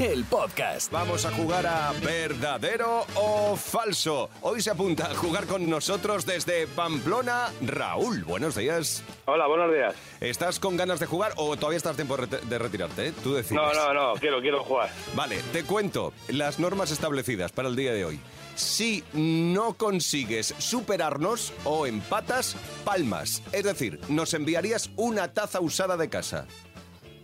el podcast. Vamos a jugar a verdadero o falso. Hoy se apunta a jugar con nosotros desde Pamplona Raúl. Buenos días. Hola, buenos días. ¿Estás con ganas de jugar o todavía estás a tiempo de de retirarte? eh? Tú decides. No, no, no, quiero, quiero jugar. Vale, te cuento las normas establecidas para el día de hoy. Si no consigues superarnos o empatas, palmas. Es decir, nos enviarías una taza usada de casa.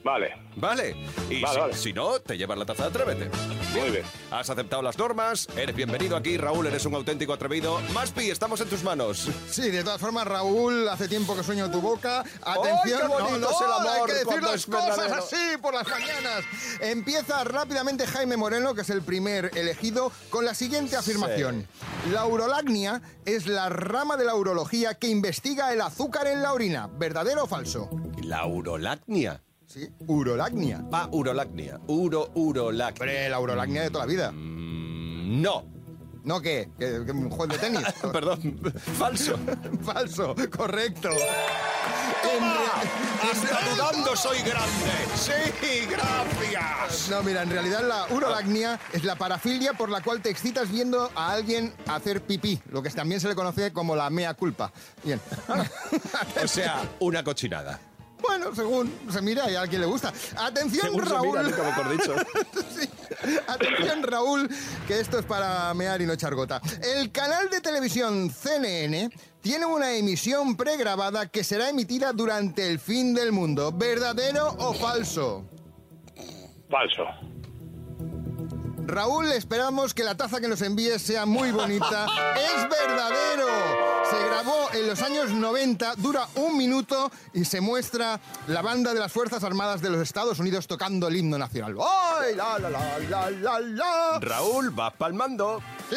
Vale, ¿Vale? Y Vale, si, vale. si no, te llevas la taza de Atrévete. muy bien. Has aceptado las normas, eres bienvenido aquí, Raúl, eres un auténtico atrevido. Maspi, estamos en tus manos. Sí, de todas formas, Raúl, hace tiempo que sueño tu boca. Atención, qué bonito no, no, es el amor hay que decir las cosas verdadero! así por las mañanas. Empieza rápidamente Jaime Moreno, que es el primer elegido, con la siguiente afirmación. La urolagnia es la rama de la urología que investiga el azúcar en la orina. ¿Verdadero o falso? La urolacnia. Sí, urolagnia. Ah, urolacnia. Uro, urolacnia. Hombre, la urolagnia de toda la vida. Mm, No. ¿No qué? ¿Que, que un juego de tenis? Perdón, falso. Falso, correcto. Re- Hasta dudando soy grande. Sí, gracias. No, mira, en realidad la urolagnia es la parafilia por la cual te excitas viendo a alguien hacer pipí, lo que también se le conoce como la mea culpa. Bien. O sea, una cochinada. Bueno, según se mira y a quien le gusta. Atención, Según se Raúl. mira, nunca mejor dicho. Sí. Atención, Raúl, que esto es para mear y no echar gota. El canal de televisión CNN tiene una emisión pregrabada que será emitida durante el fin del mundo. ¿Verdadero o falso? Falso. Raúl, esperamos que la taza que nos envíes sea muy bonita. ¡Es verdadero! Se grabó en los años 90, dura un minuto y se muestra la banda de las Fuerzas Armadas de los Estados Unidos tocando el himno nacional. ¡Ay, la, la, la, la, la, la! Raúl, vas palmando. ¿Sí?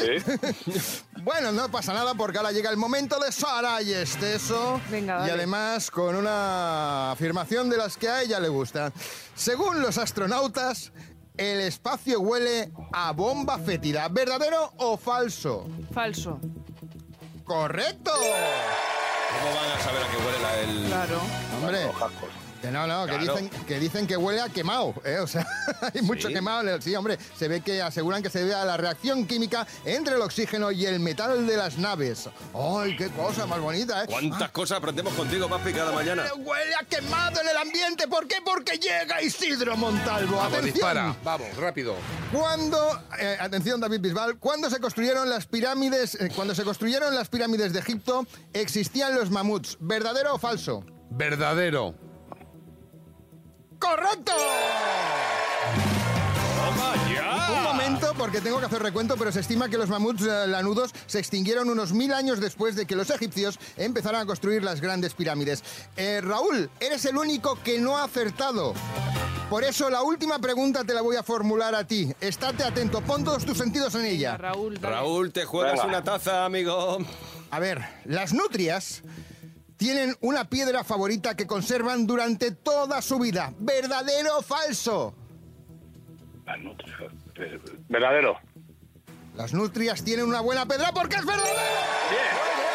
Bueno, no pasa nada porque ahora llega el momento de Sara y Esteso. Venga, Y dale. además con una afirmación de las que a ella le gusta. Según los astronautas, el espacio huele a bomba fétida. ¿Verdadero o falso? Falso. ¡Correcto! ¿Cómo van a saber a qué huele la el... Claro. Hombre. Que no, no, que, dicen, que dicen que huele a quemado, ¿eh? O sea, hay mucho ¿Sí? quemado en el... Sí, hombre, se ve que aseguran que se debe a la reacción química entre el oxígeno y el metal de las naves. ¡Ay, qué cosa más bonita, eh! ¿Cuántas cosas aprendemos contigo, Maspi, cada mañana? Ah, Huele a quemado en el ambiente. ¿Por qué? Porque llega Isidro Montalvo. Vamos, Atención. dispara. Vamos, rápido. Cuando, eh, atención David Bisbal, cuando se construyeron las pirámides, eh, cuando se construyeron las pirámides de Egipto, existían los mamuts. ¿Verdadero o falso? Verdadero. ¡Correcto! ¡Toma ya! Un momento, porque tengo que hacer recuento, pero se estima que los mamuts eh, lanudos se extinguieron unos mil años después de que los egipcios empezaran a construir las grandes pirámides. Eh, Raúl, eres el único que no ha acertado. Por eso la última pregunta te la voy a formular a ti. Estate atento, pon todos tus sentidos en ella. Raúl, dale. Raúl, te juegas Venga. una taza, amigo. A ver, las nutrias tienen una piedra favorita que conservan durante toda su vida. ¿Verdadero o falso? Ah, no, eh, Verdadero. Las nutrias tienen una buena pedra porque es verdadero. Bravo,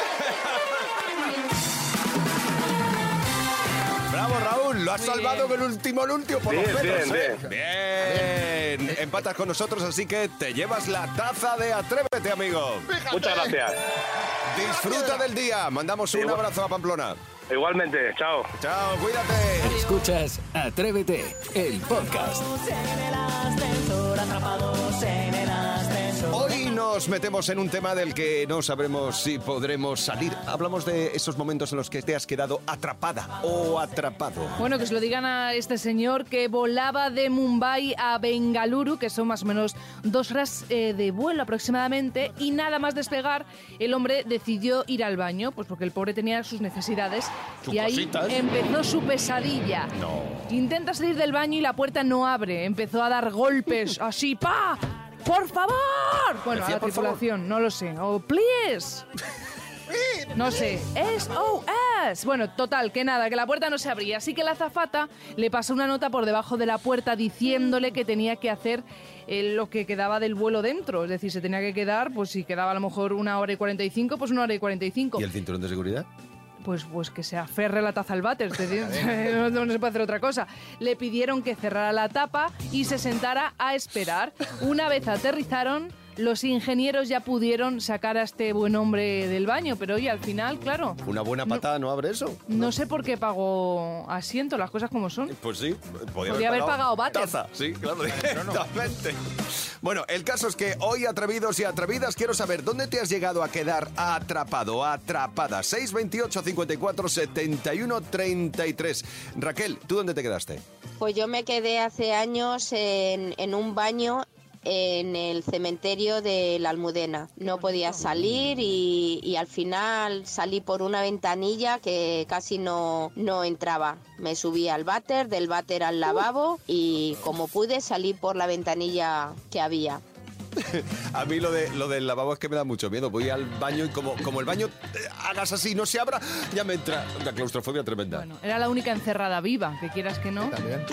Raúl, lo has Muy salvado bien. con el último anuncio por Bien, los pelos, bien, ¿eh? Bien. Empatas con nosotros, así que te llevas la taza de Atrévete, amigo. Fíjate. Muchas gracias. Disfruta del día. Mandamos un Igual. abrazo a Pamplona. Igualmente, chao. Chao, cuídate. Escuchas Atrévete, el podcast. en el ascensor, atrapados en el ascensor. Hoy nos metemos en un tema del que no sabremos si podremos salir. Hablamos de esos momentos en los que te has quedado atrapada o atrapado. Bueno, que se lo digan a este señor que volaba de Mumbai a Bengaluru, que son más o menos dos horas eh, de vuelo aproximadamente, y nada más despegar, el hombre decidió ir al baño, pues porque el pobre tenía sus necesidades, Sus y ahí cositas. empezó su pesadilla. No. Intenta salir del baño y la puerta no abre, empezó a dar golpes, así, ¡pa! ¡Por favor! Bueno, a Decía, la tripulación, no lo sé. O, please. No sé. SOS. Bueno, total, que nada, que la puerta no se abría. Así que la azafata le pasó una nota por debajo de la puerta diciéndole que tenía que hacer eh, lo que quedaba del vuelo dentro. Es decir, se tenía que quedar, pues si quedaba a lo mejor una hora y 45, pues una hora y 45. ¿Y el cinturón de seguridad? Pues, pues que se aferre la taza al váter, no, no se puede hacer otra cosa. Le pidieron que cerrara la tapa y se sentara a esperar. Una vez aterrizaron, los ingenieros ya pudieron sacar a este buen hombre del baño, pero oye, al final, claro, Una buena patada no, abre eso. no sé por qué pagó asiento, las cosas como son. Pues sí, podía, Podía haber pagado váter. Taza, sí, claro, directamente. Bueno, el caso es que hoy, atrevidos y atrevidas, quiero saber dónde te has llegado a quedar atrapado, atrapada. 628 54 71 33. Raquel, ¿tú dónde te quedaste? Pues yo me quedé hace años en, en un baño en el cementerio de la Almudena. No podía salir y, y al final salí por una ventanilla que casi no, no entraba. Me subí al váter, del váter al lavabo y como pude salí por la ventanilla que había. A mí lo, de, lo del lavabo es que me da mucho miedo. Voy al baño y como, como el baño eh, hagas así, no se abra, ya me entra la claustrofobia tremenda. Bueno, era la única encerrada viva, que quieras que no, También.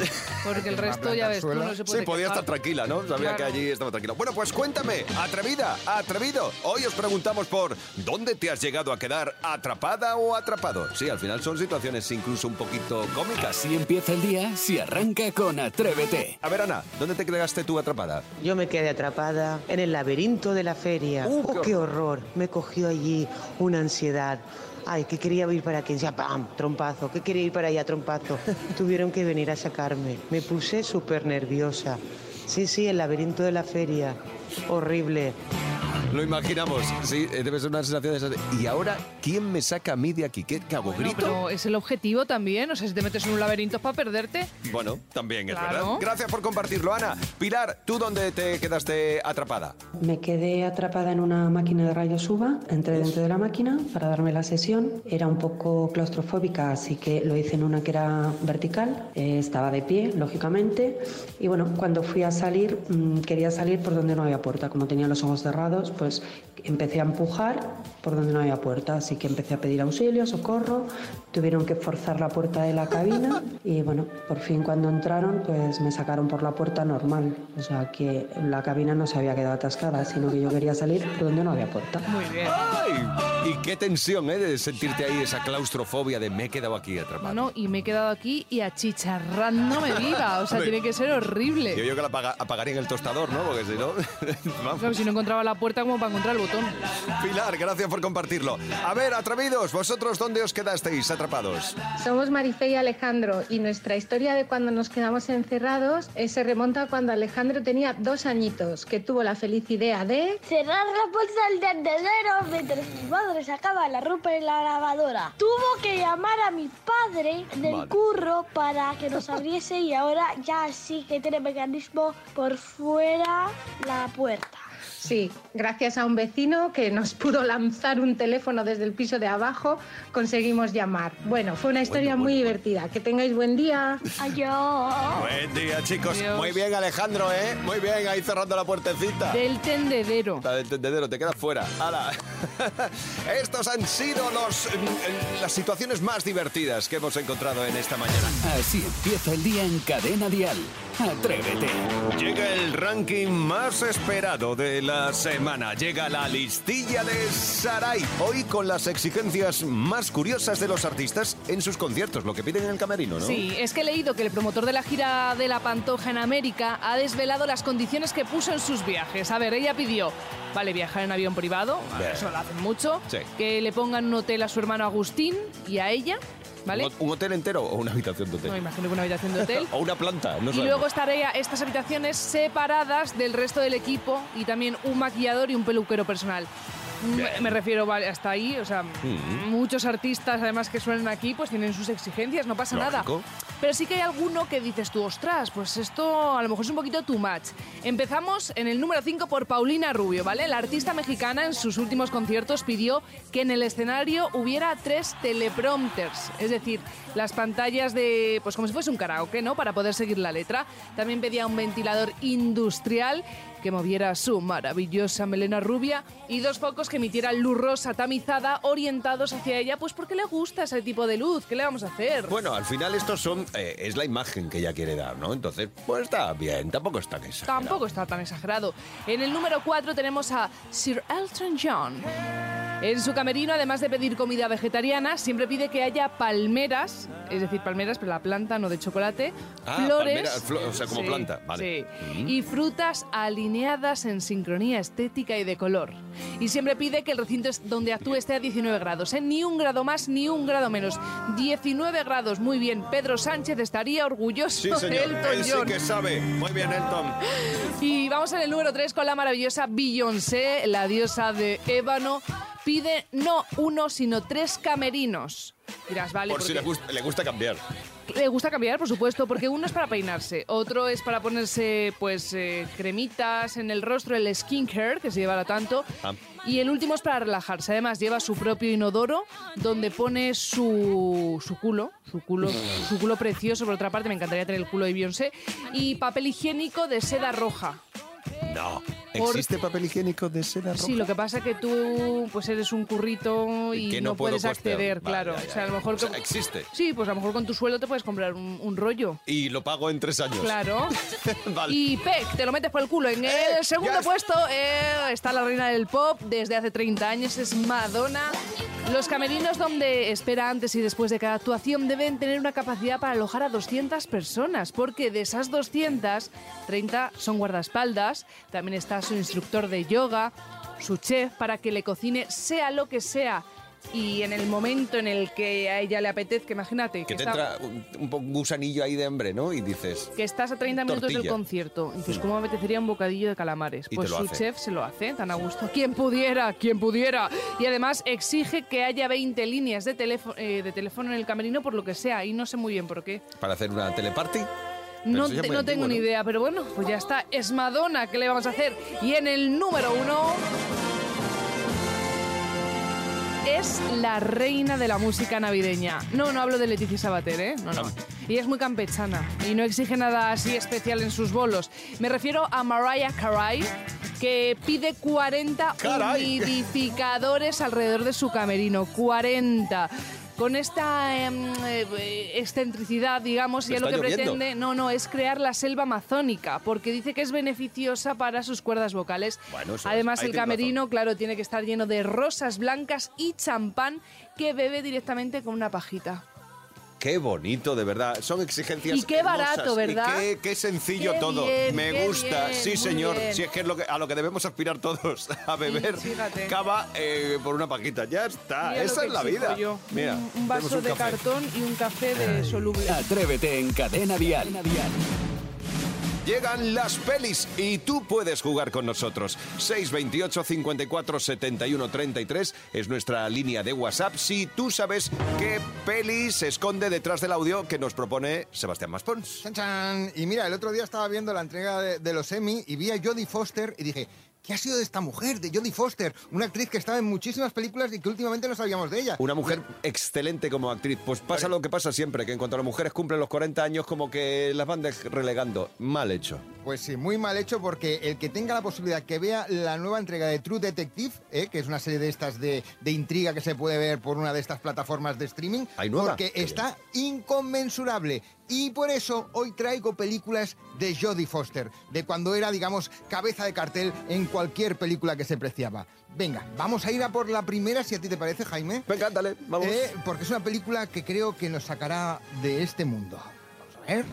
porque el resto ya ves, tú no se puede Sí, podía quejar. estar tranquila, ¿no? Sabía Claro. que allí estaba tranquila. Bueno, pues cuéntame, atrevida, atrevido. Hoy os preguntamos por ¿dónde te has llegado a quedar atrapada o atrapado? Sí, al final son situaciones incluso un poquito cómicas. Así empieza el día si arranca con Atrévete. A ver, Ana, ¿dónde te quedaste tú atrapada? Yo me quedé atrapada en el laberinto de la feria. Uh, ¡Oh, qué qué horror! Me cogió allí una ansiedad. Ay, que quería ir para aquí, ya ¡pam! Trompazo, que quería ir para allá, trompazo. Tuvieron que venir a sacarme. Me puse súper nerviosa. Sí, sí, el laberinto de la feria. Horrible. Lo imaginamos, sí, eh, debe ser una sensación de esas ¿Y ahora quién me saca a mí de aquí? ¿Qué, hago? Bueno, ¿Grito? pero es el objetivo también, o sea, si te metes en un laberinto es para perderte. Bueno, también es Claro. verdad. Gracias por compartirlo, Ana. Pilar, ¿tú dónde te quedaste atrapada? Me quedé atrapada en una máquina de rayos UVA, entré dentro de la máquina para darme la sesión. Era un poco claustrofóbica, así que lo hice en una que era vertical. Eh, estaba de pie, lógicamente. Y bueno, cuando fui a salir, mm, quería salir por donde no había puerta. Como tenía los ojos cerrados, pues empecé a empujar por donde no había puerta. Así que empecé a pedir auxilio, socorro. Tuvieron que forzar la puerta de la cabina. Y bueno, por fin cuando entraron, pues me sacaron por la puerta normal. O sea que la cabina no se había quedado atascada, sino que yo quería salir por donde no había puerta. Muy bien. ¡Ay! Y qué tensión, ¿eh? De sentirte ahí esa claustrofobia de me he quedado aquí atrapado. Bueno, y me he quedado aquí y achicharrándome viva. O sea, tiene que ser horrible. Yo, yo que la apaga- apagaría en el tostador, ¿no? Porque si no... vamos. Claro, si no encontraba la puerta, como para encontrar el botón? Pilar, gracias por compartirlo. A ver, atrevidos, ¿vosotros dónde os quedasteis atrapados? Somos Marifé y Alejandro y nuestra historia de cuando nos quedamos encerrados eh, se remonta a cuando Alejandro tenía dos añitos, que tuvo la feliz idea de... Cerrar la puerta del tendedero mientras mi madre sacaba la ropa en la lavadora. Tuvo que llamar a mi padre del Vale. curro para que nos abriese y ahora ya sí que tiene mecanismo por fuera la puerta. Sí, gracias a un vecino que nos pudo lanzar un teléfono desde el piso de abajo, conseguimos llamar. Bueno, fue una historia Bueno, muy bueno, divertida. Que tengáis buen día. Adiós. Buen día, chicos. Adiós. Muy bien, Alejandro, ¿eh? Muy bien, ahí cerrando la puertecita. Del tendedero. La del tendedero, te quedas fuera. ¡Hala! Estos han sido los, mm, las situaciones más divertidas que hemos encontrado en esta mañana. Así empieza el día en Cadena Dial. Atrévete. Llega el ranking más esperado de la semana. Llega la listilla de Sarai. Hoy con las exigencias más curiosas de los artistas en sus conciertos, lo que piden en el camerino, ¿no? Sí, es que he leído que el promotor de la gira de la Pantoja en América ha desvelado las condiciones que puso en sus viajes. A ver, ella pidió, vale, viajar en avión privado, Bien. eso lo hacen mucho, Sí. que le pongan un hotel a su hermano Agustín y a ella, ¿vale? ¿Un, hotel entero o una habitación de hotel? No, imagino que una habitación de hotel. o una planta, no y sabemos. luego estaría estas habitaciones separadas del resto del equipo y también un maquillador y un peluquero personal. Me, refiero vale, hasta ahí, o sea, Mm. muchos artistas además que suenan aquí pues tienen sus exigencias, no pasa nada. Pero sí que hay alguno que dices tú, ostras, pues esto a lo mejor es un poquito too much. Empezamos en el número 5 por Paulina Rubio, ¿vale? La artista mexicana en sus últimos conciertos pidió que en el escenario hubiera tres teleprompters, es decir, las pantallas de, pues como si fuese un karaoke, ¿no? Para poder seguir la letra. También pedía un ventilador industrial que moviera su maravillosa melena rubia y dos focos que emitieran luz rosa tamizada orientados hacia ella, pues porque le gusta ese tipo de luz. ¿Qué le vamos a hacer? Bueno, al final estos son eh, es la imagen que ella quiere dar, ¿no? Entonces, pues está bien, tampoco está tan exagerado. Tampoco está tan exagerado. En el número 4 tenemos a Sir Elton John. En su camerino, además de pedir comida vegetariana, siempre pide que haya palmeras, es decir, palmeras, pero la planta, no de chocolate, Ah, flores, palmera, o sea, como Sí, planta, vale. sí, Mm. y frutas alineadas en sincronía estética y de color. Y siempre pide que el recinto donde actúe esté a 19 grados, ¿eh? ni un grado más ni un grado menos. 19 grados, muy bien. Pedro Sánchez estaría orgulloso Sí, de señor, Elton él sí que sabe. Muy bien, Elton. Y vamos en el número 3 con la maravillosa Beyoncé, la diosa de ébano. Pide no uno, sino tres camerinos. Dirás, vale, Por si porque le gusta, le gusta cambiar. le gusta cambiar, por supuesto, porque uno es para peinarse, otro es para ponerse, pues, eh, cremitas en el rostro, el skincare, que se llevará tanto. Ah. Y el último es para relajarse. Además, lleva su propio inodoro donde pone su, su culo, su culo, su culo precioso. Por otra parte, me encantaría tener el culo de Beyoncé. Y papel higiénico de seda roja. No. ¿Existe papel higiénico de seda roja? Sí, lo que pasa es que tú pues eres un currito y Que no, puedes costear. acceder, Vale, claro. ya, ya, o sea, a lo mejor O sea, con- existe. Sí, pues a lo mejor con tu sueldo te puedes comprar un, un rollo. Y lo pago en tres años. Claro. Vale. Y Peck, te lo metes por el culo. En el segundo ya puesto eh, está la reina del pop desde hace 30 años, es Madonna. Los camerinos donde espera antes y después de cada actuación deben tener una capacidad para alojar a 200 personas, porque de esas 200, 30 son guardaespaldas, también está su instructor de yoga, su chef para que le cocine sea lo que sea. Y en el momento en el que a ella le apetezca, imagínate Que te está- entra un, un gusanillo ahí de hambre, ¿no? Y dices... que estás a 30 minutos del concierto. Dices, ¿cómo me apetecería un bocadillo de calamares? Y Pues su hace. chef se lo hace, tan a gusto. ¿Quién pudiera? ¿Quién pudiera? Y además exige que haya 20 líneas de, teléfono de teléfono en el camerino por lo que sea, y no sé muy bien por qué. Para hacer una teleparty. No, te- no tengo ni idea, pero bueno, pues ya está. Es Madonna, ¿qué le vamos a hacer? Y en el número uno... Es la reina de la música navideña. No, no hablo de Leticia Sabater, ¿eh? No, no. Ella es muy campechana y no exige nada así especial en sus bolos. Me refiero a Mariah Carey, que pide 40 Caray. humidificadores alrededor de su camerino. 40. Con esta em, eh, excentricidad, digamos, ¿Me ya lo que lloviendo? pretende, no, no, es crear la selva amazónica, porque dice que es beneficiosa para sus cuerdas vocales. Bueno. Además, el camerino, claro, tiene que estar lleno de rosas blancas y champán que bebe directamente con una pajita. Qué bonito, de verdad. Son exigencias Y qué barato, hermosas. Y ¿verdad? qué, qué sencillo Qué todo. bien, Me qué gusta. bien, sí, señor. bien. Si es que es lo que, a lo que debemos aspirar todos. A beber cava eh, por una paquita. Ya está. Mira Esa es la vida. yo. Mira, un, vaso un de café. cartón y un café de soluble. Atrévete en Cadena Dial. Llegan las pelis y tú puedes jugar con nosotros. 628 54 71 33 es nuestra línea de WhatsApp. Si tú sabes qué peli se esconde detrás del audio que nos propone Sebastián Maspons. Chan, chan. Y mira, el otro día estaba viendo la entrega de, de los Emmy y vi a Jodie Foster y dije, ¿qué ha sido de esta mujer, de Jodie Foster? Una actriz que estaba en muchísimas películas y que últimamente no sabíamos de ella. Una mujer excelente como actriz. Pues pasa lo que pasa siempre, que en cuanto las mujeres cumplen los 40 años, como que las van relegando. Mal hecho. Pues sí, muy mal hecho porque el que tenga la posibilidad que vea la nueva entrega de True Detective, eh, que es una serie de estas de, de intriga que se puede ver por una de estas plataformas de streaming, ¿Hay nueva? porque Qué está inconmensurable. Y por eso hoy traigo películas de Jodie Foster, de cuando era, digamos, cabeza de cartel en cualquier película que se preciaba. Venga, vamos a ir a por la primera, si a ti te parece, Jaime. Venga, dale, vamos. Eh, porque es una película que creo que nos sacará de este mundo. Vamos a ver.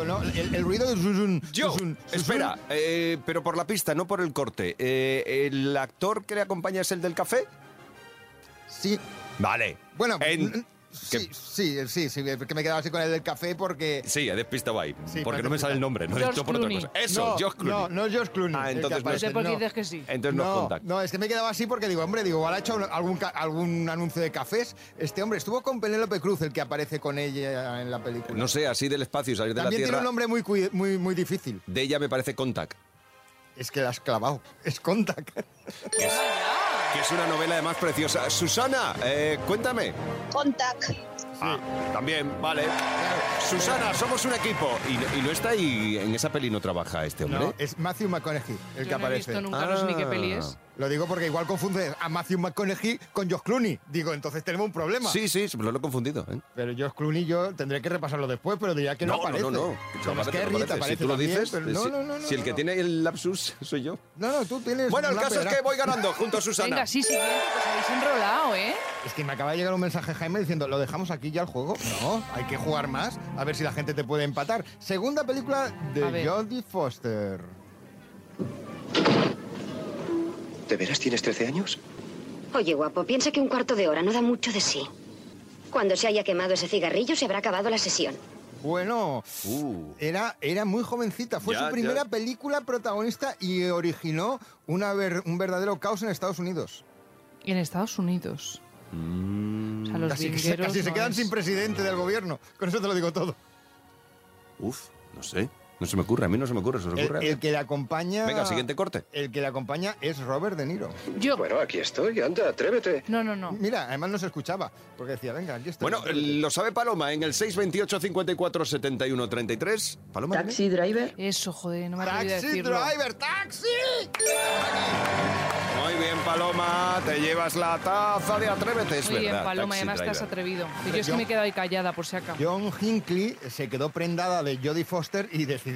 El, el ruido de zuzun, Yo, zuzun, zuzun. espera, eh, pero por la pista, no por el corte. Eh, ¿El actor que le acompaña es el del café? Sí. Vale. Bueno, En- sí, sí, sí, sí, porque me he quedado así con el del café porque... Sí, he despistado ahí. Sí, porque no me sale el nombre, no he George dicho por otra Clooney. cosa. Eso, no, George Clooney. No, no es George Clooney. Ah, el que entonces no No es- aparece, qué no. dices que sí. Entonces no, es No, contact. no, es que me he quedado así porque digo, hombre, digo, igual ha hecho algún, ca- algún anuncio de cafés. Este hombre estuvo con Penélope Cruz, el que aparece con ella en la película. No sé, así del espacio y salir de También la tiene Tierra. un nombre muy, muy, muy difícil. De ella me parece Contact. Es que la has clavado. Es Contact. Que es una novela además preciosa. Susana, eh, cuéntame. Contact. Ah, también, vale. Susana, somos un equipo. ¿Y, no- y no está ahí, en esa peli no trabaja este hombre? No, es Matthew McConaughey el Yo que no he aparece. visto nunca, no sé ni qué peli es. Lo digo porque igual confunde a Matthew McConaughey con Josh Clooney. Digo, entonces tenemos un problema. Sí, sí, pero lo he confundido. ¿eh? Pero Josh Clooney yo tendré que repasarlo después, pero diría que no, no, aparece. no, no. No aparece, no aparece Si tú lo también, dices, pero si, no, no, no, si el que no. tiene el lapsus soy yo. No, no, tú tienes... Bueno, el caso es que voy ganando junto a Susana. Venga, sí, sí, os habéis enrolado, ¿eh? Es que me acaba de llegar un mensaje, Jaime, diciendo, ¿lo dejamos aquí ya el juego? No, hay que jugar más, a ver si la gente te puede empatar. Segunda película de. Jodie Foster. ¿De veras tienes 13 años? Oye, guapo, piensa que un cuarto de hora no da mucho de sí. Cuando se haya quemado ese cigarrillo, se habrá acabado la sesión. Bueno, era, era muy jovencita. Fue Ya, su primera ya. película protagonista y originó una ver- un verdadero caos en Estados Unidos. En Estados Unidos. O sea, los Casi, que se, vingueros casi se quedan es- sin presidente del gobierno. Con eso te lo digo todo. Uf, no sé. No se me ocurre, a mí no se me ocurre, se os ocurre. el que le acompaña... Venga, siguiente corte. El que le acompaña es Robert De Niro. Yo. Bueno, aquí estoy, anda, atrévete. No, no, no. Mira, además no se escuchaba, porque decía, venga, aquí estoy. Bueno, lo sabe Paloma en el 628 54 71 33. Paloma. Taxi driver. Eso, joder, no me ¡Taxi decirlo. driver, taxi! Muy bien, Paloma, te llevas la taza de Atrévete, es Muy bien. Paloma, y Taxi además te has Driver. atrevido. Y Pero yo es que me he quedado ahí callada, por si acaso. John Hinckley se quedó prendada de Jodie Foster y decidió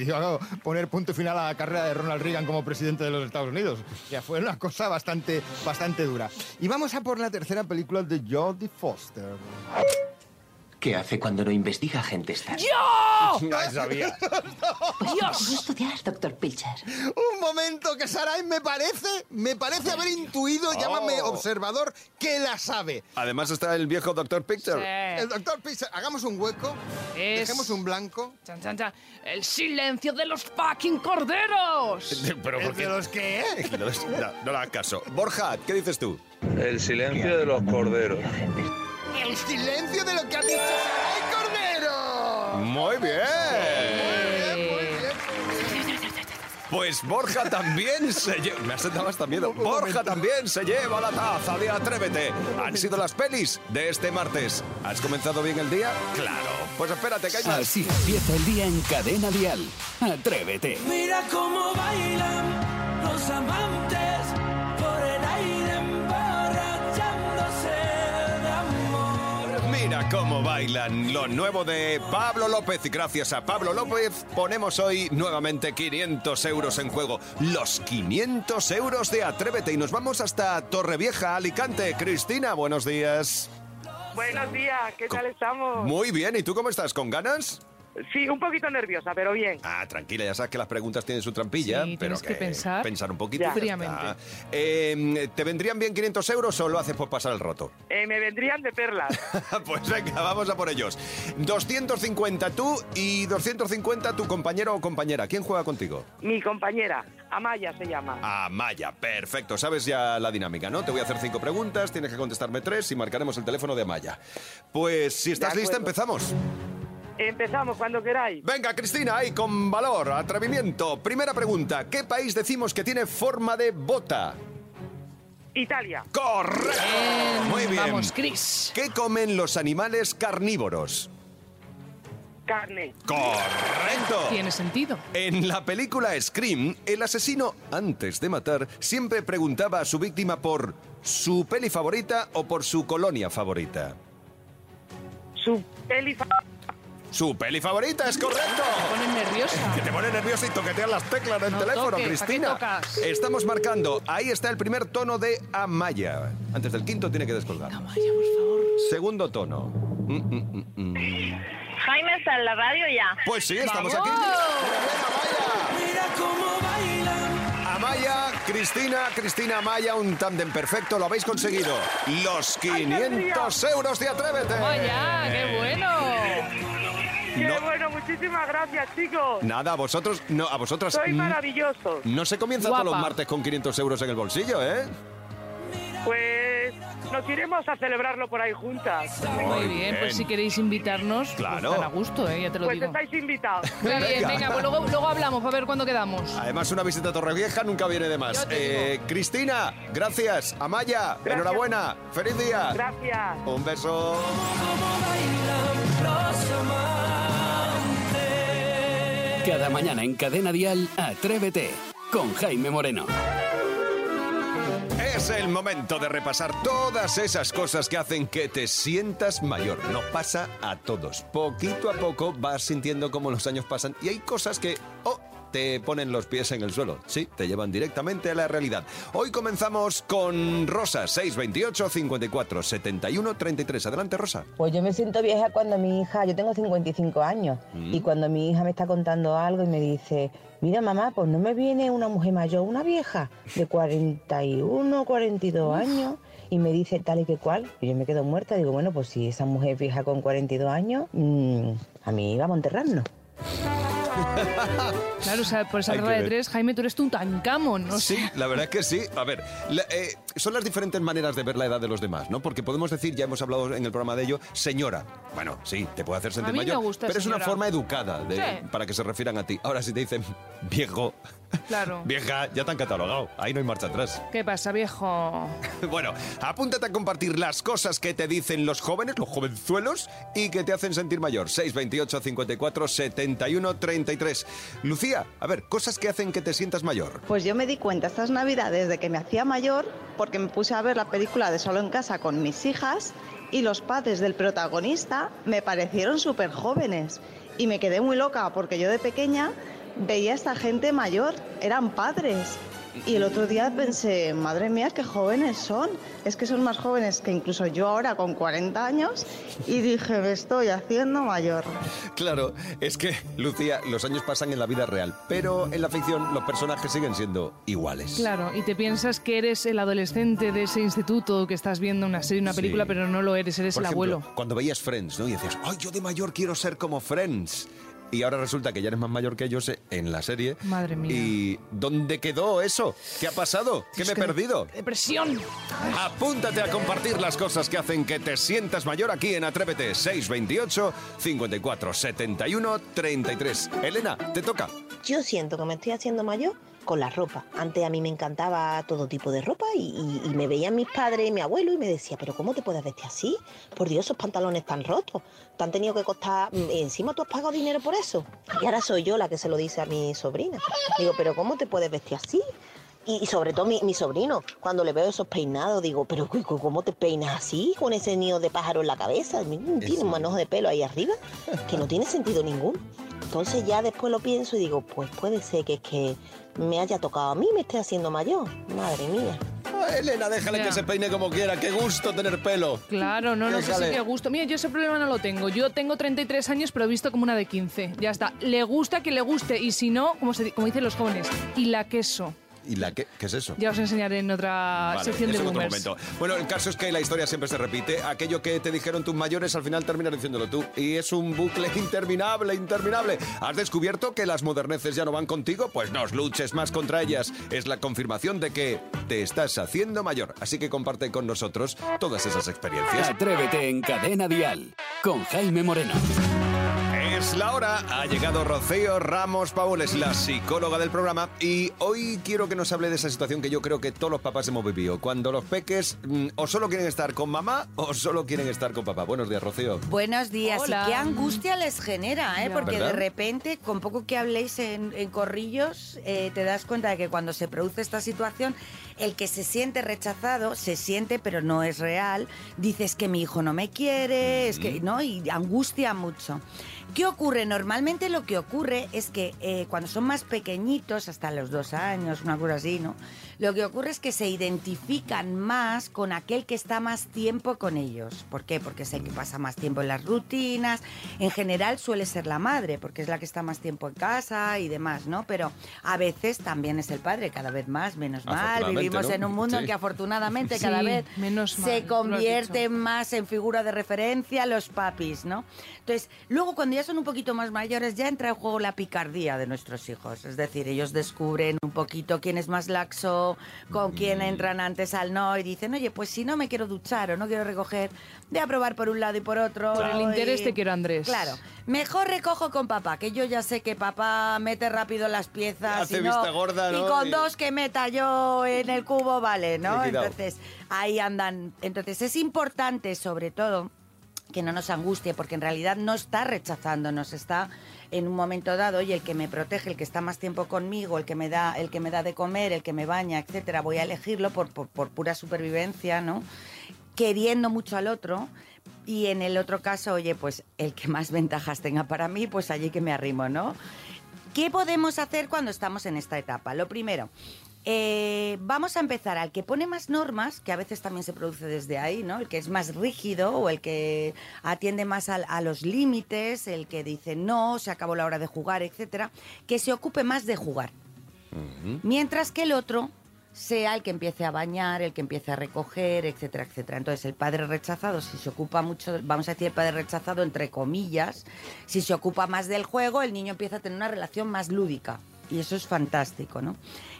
poner punto final a la carrera de Ronald Reagan como presidente de los Estados Unidos. Ya fue una cosa bastante, bastante dura. Y vamos a por la tercera película de Jodie Foster. ¿Qué hace cuando no investiga gente extraña? ¡Yo! Ya sabía. ¡Dios! estudiar, doctor Pilcher. Un momento que Saray me parece, me parece haber intuido, llámame Oh. observador, que la sabe. Además está el viejo Doctor Picture. El doctor Pixar, hagamos un hueco, Es- dejemos un blanco. Chan, chan, chan. ¡El silencio de los fucking corderos! Pero ¿por ¿De los qué? No, no, no le hagas caso. Borja, ¿qué dices tú? El silencio de los corderos. El silencio de lo que ha dicho Saray Cordero. Muy bien. Pues Borja también se lleva... Me has sentado hasta miedo. Borja también se lleva la taza de Atrévete. Han sido las pelis de este martes. ¿Has comenzado bien el día? Claro. Pues espérate, que hay más. Así empieza el día en Cadena Dial. Atrévete. Mira cómo bailan los amantes cómo bailan lo nuevo de Pablo López y gracias a Pablo López ponemos hoy nuevamente 500 euros en juego. Los 500 euros de Atrévete y nos vamos hasta Torrevieja, Alicante. Cristina, buenos días. Buenos días, ¿qué tal estamos? Muy bien, ¿y tú cómo estás? ¿Con ganas? Sí, un poquito nerviosa, pero bien. Ah, tranquila, ya sabes que las preguntas tienen su trampilla, Sí, pero tienes que pensar. pensar un poquito. Ya. Fríamente. Eh, ¿Te vendrían bien 500 euros o lo haces por pasar el roto? Eh, me vendrían de perlas. Pues venga, vamos a por ellos. 250 tú y 250 tu compañero o compañera. ¿Quién juega contigo? Mi compañera, Amaya se llama. Amaya, perfecto. Sabes ya la dinámica, ¿no? Te voy a hacer cinco preguntas, tienes que contestarme tres y marcaremos el teléfono de Amaya. Pues si estás lista, empezamos. Empezamos cuando queráis. Venga, Cristina, ahí con valor, atrevimiento. Primera pregunta, ¿qué país decimos que tiene forma de bota? Italia. ¡Correcto! Muy bien. Vamos, Chris. ¿Qué comen los animales carnívoros? Carne. ¡Correcto! Tiene sentido. En la película Scream, el asesino, antes de matar, siempre preguntaba a su víctima por su peli favorita o por su colonia favorita. Su peli fa- Su peli favorita, es correcto. Me pone nerviosa. Que te pone nervioso y toquetear las teclas del No teléfono, toques, ¿para qué Cristina. tocas? Estamos marcando. Ahí está el primer tono de Amaya. Antes del quinto tiene que descolgar. Amaya, por favor. Segundo tono. Mm, mm, mm, mm. Jaime está en la radio ya. Pues sí, estamos ¡Vamos! aquí. Mira cómo bailan. Amaya, Cristina, Cristina Amaya, un tándem perfecto, lo habéis conseguido. Los 500 euros de Atrévete. Vaya, qué bueno. Qué No. bueno, muchísimas gracias, chicos. Nada, a vosotros, no, a vosotras. Soy mm, maravillosos. No se comienza todos los Guapa. martes con 500 euros en el bolsillo, ¿eh? Pues nos iremos a celebrarlo por ahí juntas. Muy bien, pues si queréis invitarnos, Claro. pues tan a gusto, ¿eh? ya te lo Pues digo. estáis invitados. Muy bien, Venga. pues luego, luego hablamos para ver cuándo quedamos. Además, una visita a Torrevieja nunca viene de más. Eh, Cristina, gracias. Amaya, Gracias. enhorabuena. Feliz día. Gracias. Un beso. Cada mañana en Cadena Dial, Atrévete con Jaime Moreno. Es el momento de repasar todas esas cosas que hacen que te sientas mayor. Nos pasa a todos. Poquito a poco vas sintiendo cómo los años pasan y hay cosas que oh, te ponen los pies en el suelo. Sí, te llevan directamente a la realidad. Hoy comenzamos con Rosa, 628 54 71 33. Adelante, Rosa. Pues yo me siento vieja cuando mi hija, yo tengo 55 años, Mm. y cuando mi hija me está contando algo y me dice, mira mamá, pues no me viene una mujer mayor, una vieja de 41, 42 años, y me dice tal y que cual, y yo me quedo muerta, digo, bueno, pues si esa mujer vieja con 42 años, mm, a mí vamos a enterrarnos. Claro, o sea, por esa regla de tres, Jaime, tú eres Tutankamón, ¿no? Sí, la verdad es que sí. A ver, la- eh, son las diferentes maneras de ver la edad de los demás, ¿no? Porque podemos decir, ya hemos hablado en el programa de ello, señora. Bueno, sí, te puede hacer sentir A mí me mayor, gusta pero es una forma educada de- Sí. para que se refieran a ti. Ahora, si te dicen viejo, Claro. vieja, ya te han catalogado. Ahí no hay marcha atrás. ¿Qué pasa, viejo? Bueno, apúntate a compartir las cosas que te dicen los jóvenes, los jovenzuelos, y que te hacen sentir mayor. 628 54 71 33. Lucía, a ver, cosas que hacen que te sientas mayor. Pues yo me di cuenta estas navidades de que me hacía mayor porque me puse a ver la película de Solo en casa con mis hijas y los padres del protagonista me parecieron súper jóvenes. Y me quedé muy loca porque yo de pequeña veía a esta gente mayor, eran padres. Y el otro día pensé, madre mía, qué jóvenes son. Es que son más jóvenes que incluso yo ahora con 40 años. Y dije, me estoy haciendo mayor. Claro, es que, Lucía, los años pasan en la vida real, pero en la ficción los personajes siguen siendo iguales. Claro, y te piensas que eres el adolescente de ese instituto que estás viendo una serie, una Sí. película, pero no lo eres, eres Por el ejemplo, abuelo. Cuando veías Friends, ¿no? Y decías, ay, yo de mayor quiero ser como Friends. Y ahora resulta que ya eres más mayor que ellos en la serie. Madre mía. ¿Y dónde quedó eso? ¿Qué ha pasado? ¿Qué me he perdido? ¡Depresión! Apúntate a compartir las cosas que hacen que te sientas mayor aquí en Atrévete 628 54 71 33. Elena, te toca. Yo siento que me estoy haciendo mayor con la ropa. Antes a mí me encantaba todo tipo de ropa y, y- y me veían mis padres y mi abuelo y me decía, pero ¿cómo te puedes vestir así? Por Dios, esos pantalones tan rotos. Te han tenido que costar... mm, Encima tú has pagado dinero por eso. Y ahora soy yo la que se lo dice a mi sobrina. Digo, pero ¿cómo te puedes vestir así? Y, y sobre todo mi, mi sobrino, cuando le veo esos peinados, digo, pero ¿cómo te peinas así? Con ese nido de pájaro en la cabeza. Tiene un manojo de pelo ahí arriba que no tiene sentido ninguno. Entonces ya después lo pienso y digo, pues puede ser que es que me haya tocado a mí, me esté haciendo mayor. Madre mía. Ah, Elena, déjale que se peine como quiera. Qué gusto tener pelo. Claro, no, no sé si qué gusto. Mira, yo ese problema no lo tengo. Yo tengo 33 años, pero he visto como una de 15. Ya está. Le gusta que le guste. Y si no, como, se, como dicen los jóvenes, y la queso. ¿Y la qué? ¿Qué es eso? Ya os enseñaré en otra Vale, sección de boomers. momento. Bueno, el caso es que la historia siempre se repite. Aquello que te dijeron tus mayores al final terminas diciéndolo tú. Y es un bucle interminable, interminable. ¿Has descubierto que las moderneces ya no van contigo? Pues no os luches más contra ellas. Es la confirmación de que te estás haciendo mayor. Así que comparte con nosotros todas esas experiencias. Atrévete en Cadena Dial con Jaime Moreno. Es la hora, ha llegado Rocío Ramos Paul, es la psicóloga del programa y hoy quiero que nos hable de esa situación que yo creo que todos los papás hemos vivido, cuando los peques mm, o solo quieren estar con mamá o solo quieren estar con papá. Buenos días, Rocío. Buenos días. Hola. Y qué angustia les genera, ¿eh? Porque ¿Verdad? de repente, con poco que habléis en, en corrillos, eh, te das cuenta de que cuando se produce esta situación, el que se siente rechazado, se siente, pero no es real. Dices que mi hijo no me quiere, es que, ¿no? Y angustia mucho. ¿Qué ocurre? Normalmente lo que ocurre es que eh, cuando son más pequeñitos, hasta los dos años, una cosa así, ¿no? Lo que ocurre es que se identifican más con aquel que está más tiempo con ellos. ¿Por qué? Porque es el que pasa más tiempo en las rutinas. En general suele ser la madre, porque es la que está más tiempo en casa y demás, ¿no? Pero a veces también es el padre, cada vez más, menos mal. Vivimos ¿no? en un mundo en Sí. que afortunadamente Sí, cada vez menos mal, se tú lo has convierte dicho. más en figura de referencia los papis, ¿no? Entonces, luego cuando ya son un poquito más mayores, ya entra en juego la picardía de nuestros hijos. Es decir, ellos descubren un poquito quién es más laxo, con quién entran antes al no y dicen, oye, pues si no me quiero duchar o no quiero recoger, voy a probar por un lado y por otro. Por el interés y- te quiero, Andrés. Claro. Mejor recojo con papá, que yo ya sé que papá mete rápido las piezas. Hace y no- vista gorda, Y ¿no? con Y- dos que meta yo en el cubo, vale, ¿no? Entonces, ahí andan. Entonces, es importante, sobre todo, que no nos angustie, porque en realidad no está rechazando, nos está en un momento dado, oye, el que me protege, el que está más tiempo conmigo, el que me da, el que me da de comer, el que me baña, etcétera, voy a elegirlo por, por, pura supervivencia, ¿no? Queriendo mucho al otro. Y en el otro caso, oye, pues el que más ventajas tenga para mí, pues allí que me arrimo, ¿no? ¿Qué podemos hacer cuando estamos en esta etapa? Lo primero, eh, vamos a empezar al que pone más normas, que a veces también se produce desde ahí, ¿no? El que es más rígido o el que atiende más a, los límites, el que dice no, se acabó la hora de jugar, etcétera, que se ocupe más de jugar. Mientras que el otro sea el que empiece a bañar, el que empiece a recoger, etcétera, etcétera. Entonces, el padre rechazado, si se ocupa mucho, vamos a decir el padre rechazado entre comillas, si se ocupa más del juego, el niño empieza a tener una relación más lúdica. Y eso es fantástico, ¿no?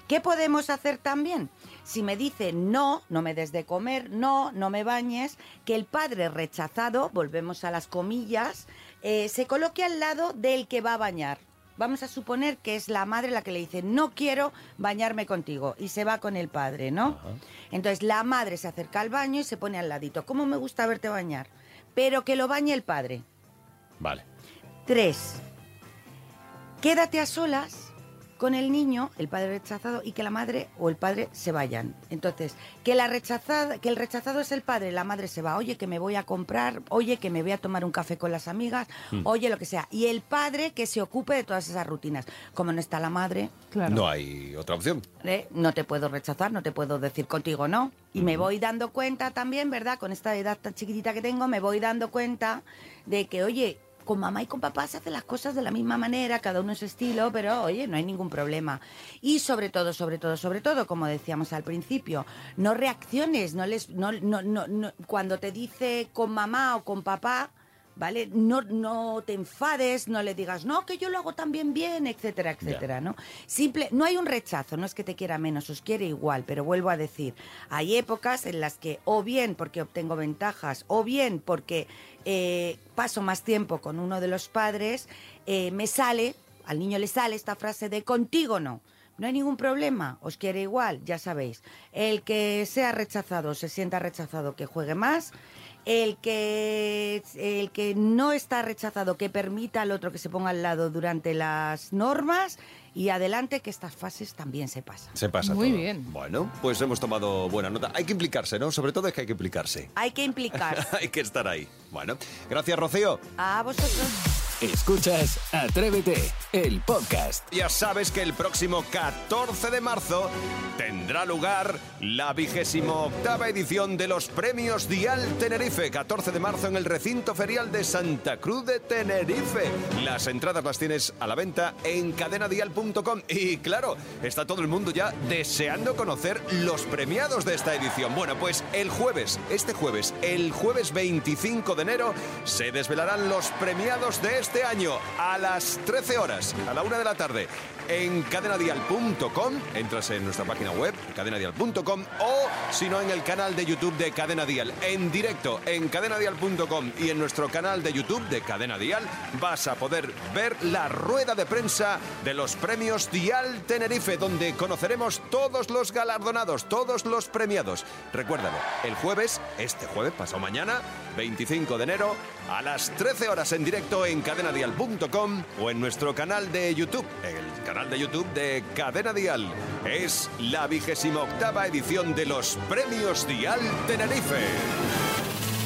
¿Qué podemos hacer también? Si me dice no, no me des de comer, no, no me bañes, que el padre rechazado, volvemos a las comillas, eh, se coloque al lado del que va a bañar. Vamos a suponer que es la madre la que le dice, no quiero bañarme contigo, y se va con el padre, ¿no? Entonces la madre se acerca al baño y se pone al ladito. ¿Cómo me gusta verte bañar? Pero que lo bañe el padre. Vale. Tres, quédate a solas con el niño, el padre rechazado, y que la madre o el padre se vayan. Entonces, que, la rechazada, que el rechazado es el padre, la madre se va, oye, que me voy a comprar, oye, que me voy a tomar un café con las amigas, Mm. oye, lo que sea. Y el padre que se ocupe de todas esas rutinas. Como no está la madre, No hay otra opción. ¿eh? no te puedo rechazar, no te puedo decir contigo no. Y me voy dando cuenta también, ¿verdad? Con esta edad tan chiquitita que tengo, me voy dando cuenta de que, oye, con mamá y con papá se hacen las cosas de la misma manera, cada uno a su estilo, pero oye, no hay ningún problema. Y sobre todo, sobre todo, sobre todo, como decíamos al principio, no reacciones, no les, no, no, no, no- cuando te dice con mamá o con papá, ¿vale? No, no te enfades, no le digas, no, que yo lo hago también bien, etcétera, etcétera, ¿no? Simple, no hay un rechazo, no es que te quiera menos, os quiere igual, pero vuelvo a decir, hay épocas en las que o bien porque obtengo ventajas, o bien porque eh, paso más tiempo con uno de los padres, eh, me sale, al niño le sale esta frase de contigo no. No hay ningún problema, os quiere igual, ya sabéis. El que sea rechazado, se sienta rechazado, que juegue más. El que, el que no está rechazado, que permita al otro que se ponga al lado durante las normas y adelante que estas fases también se pasan. Se pasa Muy todo. bien. Bueno, pues hemos tomado buena nota. Hay que implicarse, ¿no? Sobre todo es que hay que implicarse. Hay que implicar hay que estar ahí. Bueno, gracias, Rocío. a vosotros. Escuchas Atrévete, el podcast. Ya sabes que el próximo 14 de marzo tendrá lugar la vigésimo octava edición de los premios Dial Tenerife. 14 de marzo en el recinto ferial de Santa Cruz de Tenerife. Las entradas las tienes a la venta en cadenadial.com. Y claro, está todo el mundo ya deseando conocer los premiados de esta edición. Bueno, pues el jueves, este jueves, el jueves 25 de enero, se desvelarán los premiados de este año a las 13 horas, a la una de la tarde, en cadenadial.com. Entras en nuestra página web, cadenadial.com, o si no, en el canal de YouTube de Cadena Dial. En directo en cadenadial.com y en nuestro canal de YouTube de Cadena Dial vas a poder ver la rueda de prensa de los premios Dial Tenerife, donde conoceremos todos los galardonados, todos los premiados. Recuérdalo, el jueves, este jueves, pasado mañana, 25 de enero, a las 13 horas en directo en cadenadial.com o en nuestro canal de YouTube, el canal de YouTube de Cadena Dial. Es la vigésima octava edición de los premios Dial Tenerife.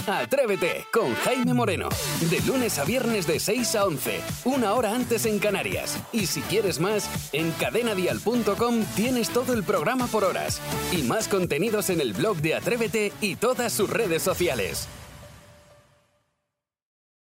Atrévete con Jaime Moreno. De lunes a viernes de 6 a 11, una hora antes en Canarias. Y si quieres más, en cadenadial.com tienes todo el programa por horas. Y más contenidos en el blog de Atrévete y todas sus redes sociales.